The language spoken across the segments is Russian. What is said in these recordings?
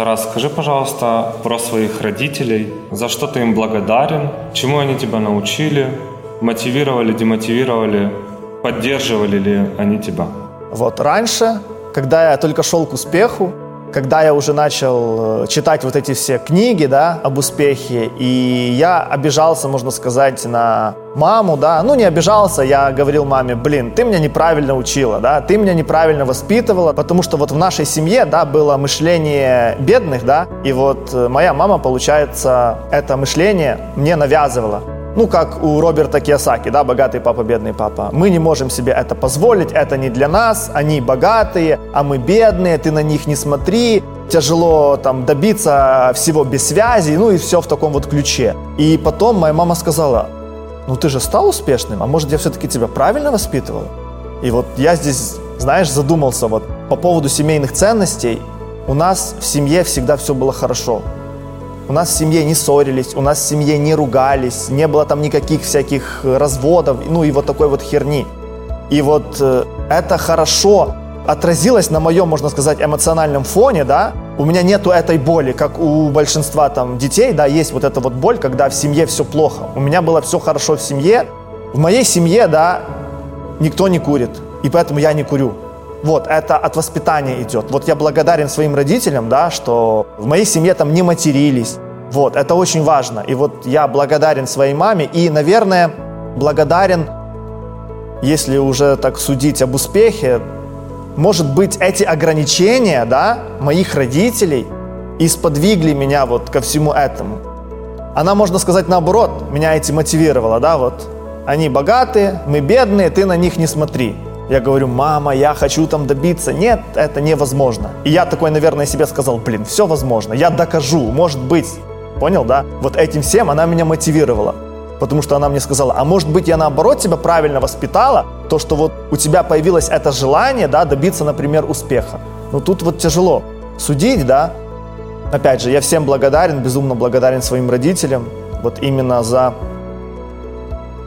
Тарас, скажи, пожалуйста, про своих родителей. За что ты им благодарен? Чему они тебя научили? Мотивировали, демотивировали? Поддерживали ли они тебя? Вот раньше, когда я только шел к успеху, когда я уже начал э, читать вот эти все книги, да, об успехе, и я обижался, можно сказать, на маму, да, ну не обижался, я говорил маме, блин, ты меня неправильно учила, да, ты меня неправильно воспитывала, потому что вот в нашей семье, да, было мышление бедных, да, и вот э, моя мама, получается, это мышление мне навязывала ну, как у Роберта Киосаки, да, богатый папа, бедный папа. Мы не можем себе это позволить, это не для нас, они богатые, а мы бедные, ты на них не смотри, тяжело там добиться всего без связи, ну и все в таком вот ключе. И потом моя мама сказала, ну ты же стал успешным, а может я все-таки тебя правильно воспитывал? И вот я здесь, знаешь, задумался вот по поводу семейных ценностей. У нас в семье всегда все было хорошо. У нас в семье не ссорились, у нас в семье не ругались, не было там никаких всяких разводов, ну и вот такой вот херни. И вот э, это хорошо отразилось на моем, можно сказать, эмоциональном фоне, да, у меня нету этой боли, как у большинства там детей, да, есть вот эта вот боль, когда в семье все плохо. У меня было все хорошо в семье. В моей семье, да, никто не курит, и поэтому я не курю. Вот, это от воспитания идет. Вот я благодарен своим родителям, да, что в моей семье там не матерились. Вот, это очень важно. И вот я благодарен своей маме и, наверное, благодарен, если уже так судить об успехе, может быть, эти ограничения, да, моих родителей и сподвигли меня вот ко всему этому. Она, можно сказать, наоборот, меня эти мотивировала, да, вот. Они богатые, мы бедные, ты на них не смотри. Я говорю, мама, я хочу там добиться. Нет, это невозможно. И я такой, наверное, себе сказал, блин, все возможно, я докажу, может быть. Понял, да? Вот этим всем она меня мотивировала. Потому что она мне сказала, а может быть я наоборот тебя правильно воспитала, то, что вот у тебя появилось это желание, да, добиться, например, успеха. Но тут вот тяжело судить, да. Опять же, я всем благодарен, безумно благодарен своим родителям, вот именно за,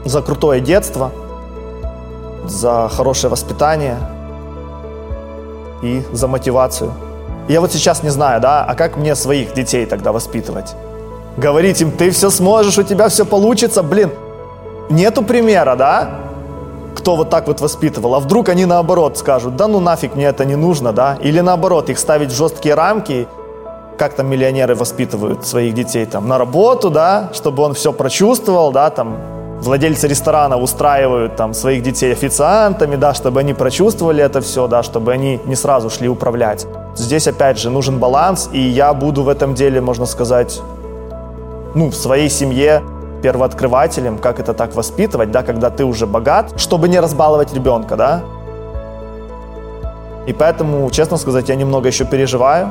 за крутое детство – за хорошее воспитание и за мотивацию. Я вот сейчас не знаю, да, а как мне своих детей тогда воспитывать? Говорить им, ты все сможешь, у тебя все получится, блин. Нету примера, да? Кто вот так вот воспитывал. А вдруг они наоборот скажут, да ну нафиг мне это не нужно, да? Или наоборот, их ставить в жесткие рамки, как там миллионеры воспитывают своих детей, там, на работу, да, чтобы он все прочувствовал, да, там, владельцы ресторанов устраивают там своих детей официантами, да, чтобы они прочувствовали это все, да, чтобы они не сразу шли управлять. Здесь, опять же, нужен баланс, и я буду в этом деле, можно сказать, ну, в своей семье первооткрывателем, как это так воспитывать, да, когда ты уже богат, чтобы не разбаловать ребенка, да. И поэтому, честно сказать, я немного еще переживаю,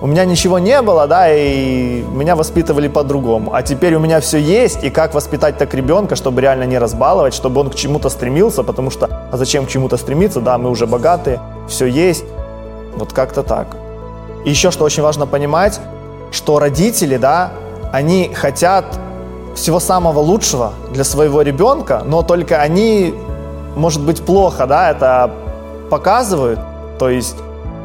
у меня ничего не было, да, и меня воспитывали по-другому. А теперь у меня все есть, и как воспитать так ребенка, чтобы реально не разбаловать, чтобы он к чему-то стремился, потому что, а зачем к чему-то стремиться, да, мы уже богатые, все есть, вот как-то так. И еще что очень важно понимать, что родители, да, они хотят всего самого лучшего для своего ребенка, но только они, может быть, плохо, да, это показывают, то есть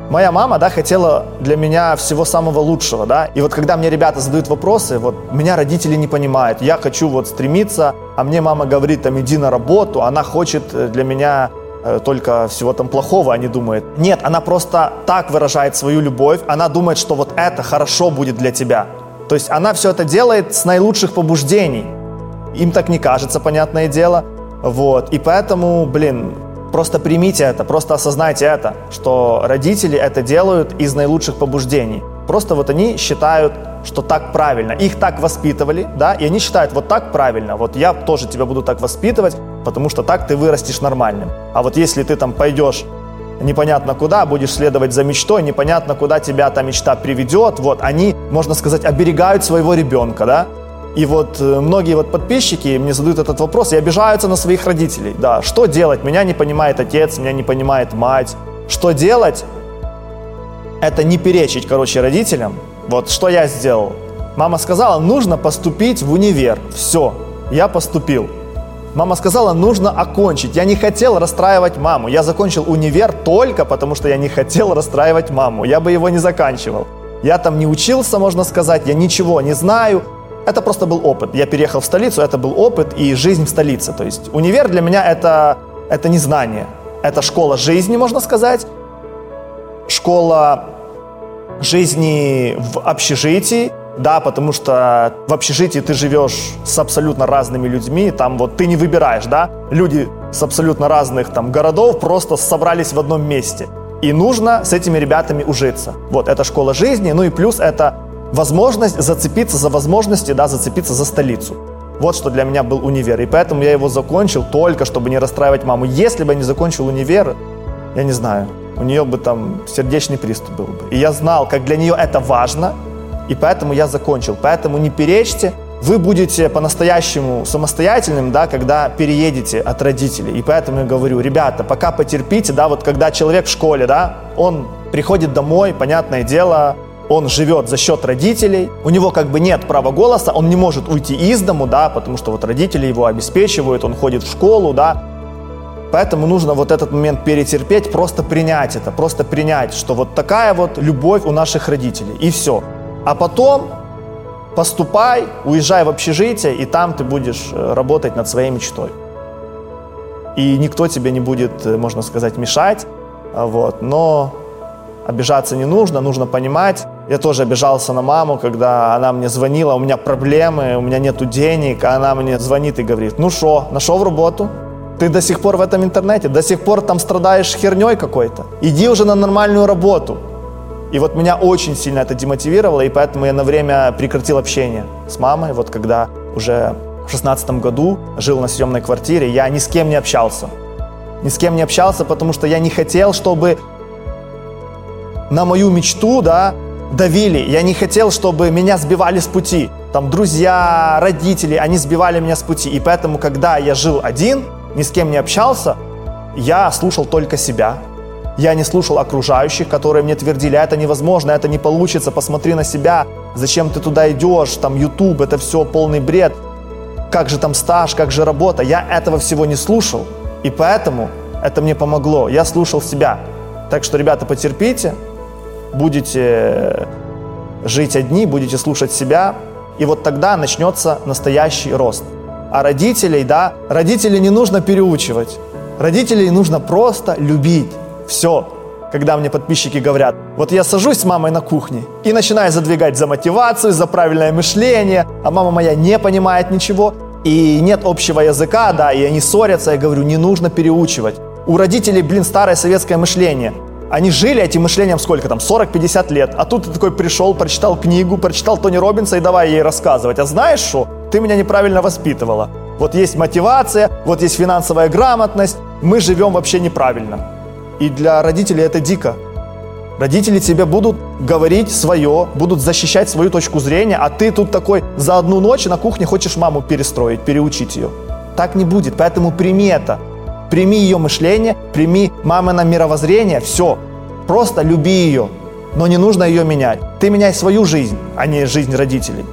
Моя мама, да, хотела для меня всего самого лучшего, да. И вот когда мне ребята задают вопросы, вот меня родители не понимают. Я хочу вот стремиться, а мне мама говорит, там, иди на работу. Она хочет э, для меня э, только всего там плохого, они думают. Нет, она просто так выражает свою любовь. Она думает, что вот это хорошо будет для тебя. То есть она все это делает с наилучших побуждений. Им так не кажется, понятное дело. Вот. И поэтому, блин, Просто примите это, просто осознайте это, что родители это делают из наилучших побуждений. Просто вот они считают, что так правильно. Их так воспитывали, да, и они считают, вот так правильно, вот я тоже тебя буду так воспитывать, потому что так ты вырастешь нормальным. А вот если ты там пойдешь непонятно куда, будешь следовать за мечтой, непонятно куда тебя та мечта приведет, вот они, можно сказать, оберегают своего ребенка, да, и вот э, многие вот подписчики мне задают этот вопрос и обижаются на своих родителей. Да, что делать? Меня не понимает отец, меня не понимает мать. Что делать? Это не перечить, короче, родителям. Вот что я сделал. Мама сказала, нужно поступить в универ. Все, я поступил. Мама сказала, нужно окончить. Я не хотел расстраивать маму. Я закончил универ только потому, что я не хотел расстраивать маму. Я бы его не заканчивал. Я там не учился, можно сказать, я ничего не знаю. Это просто был опыт. Я переехал в столицу, это был опыт и жизнь в столице. То есть универ для меня это, это не знание. Это школа жизни, можно сказать. Школа жизни в общежитии, да, потому что в общежитии ты живешь с абсолютно разными людьми, там вот ты не выбираешь, да, люди с абсолютно разных там городов просто собрались в одном месте. И нужно с этими ребятами ужиться. Вот, это школа жизни, ну и плюс это возможность зацепиться за возможности, да, зацепиться за столицу. Вот что для меня был универ. И поэтому я его закончил только, чтобы не расстраивать маму. Если бы я не закончил универ, я не знаю, у нее бы там сердечный приступ был бы. И я знал, как для нее это важно, и поэтому я закончил. Поэтому не перечьте, вы будете по-настоящему самостоятельным, да, когда переедете от родителей. И поэтому я говорю, ребята, пока потерпите, да, вот когда человек в школе, да, он приходит домой, понятное дело, он живет за счет родителей, у него как бы нет права голоса, он не может уйти из дому, да, потому что вот родители его обеспечивают, он ходит в школу, да, Поэтому нужно вот этот момент перетерпеть, просто принять это, просто принять, что вот такая вот любовь у наших родителей, и все. А потом поступай, уезжай в общежитие, и там ты будешь э, работать над своей мечтой. И никто тебе не будет, э, можно сказать, мешать, а вот, но обижаться не нужно, нужно понимать. Я тоже обижался на маму, когда она мне звонила, у меня проблемы, у меня нету денег, а она мне звонит и говорит, ну что, нашел работу? Ты до сих пор в этом интернете, до сих пор там страдаешь херней какой-то. Иди уже на нормальную работу. И вот меня очень сильно это демотивировало, и поэтому я на время прекратил общение с мамой. Вот когда уже в шестнадцатом году жил на съемной квартире, я ни с кем не общался. Ни с кем не общался, потому что я не хотел, чтобы на мою мечту, да, давили. Я не хотел, чтобы меня сбивали с пути. Там друзья, родители, они сбивали меня с пути. И поэтому, когда я жил один, ни с кем не общался, я слушал только себя. Я не слушал окружающих, которые мне твердили, «А это невозможно, это не получится, посмотри на себя, зачем ты туда идешь, там YouTube, это все полный бред, как же там стаж, как же работа. Я этого всего не слушал, и поэтому это мне помогло. Я слушал себя. Так что, ребята, потерпите, будете жить одни, будете слушать себя, и вот тогда начнется настоящий рост. А родителей, да, родителей не нужно переучивать. Родителей нужно просто любить. Все. Когда мне подписчики говорят, вот я сажусь с мамой на кухне и начинаю задвигать за мотивацию, за правильное мышление, а мама моя не понимает ничего, и нет общего языка, да, и они ссорятся, я говорю, не нужно переучивать. У родителей, блин, старое советское мышление. Они жили этим мышлением сколько там, 40-50 лет. А тут ты такой пришел, прочитал книгу, прочитал Тони Робинса и давай ей рассказывать. А знаешь что? Ты меня неправильно воспитывала. Вот есть мотивация, вот есть финансовая грамотность. Мы живем вообще неправильно. И для родителей это дико. Родители тебе будут говорить свое, будут защищать свою точку зрения, а ты тут такой за одну ночь на кухне хочешь маму перестроить, переучить ее. Так не будет, поэтому прими это. Прими ее мышление, прими мамино мировоззрение, все. Просто люби ее, но не нужно ее менять. Ты меняй свою жизнь, а не жизнь родителей.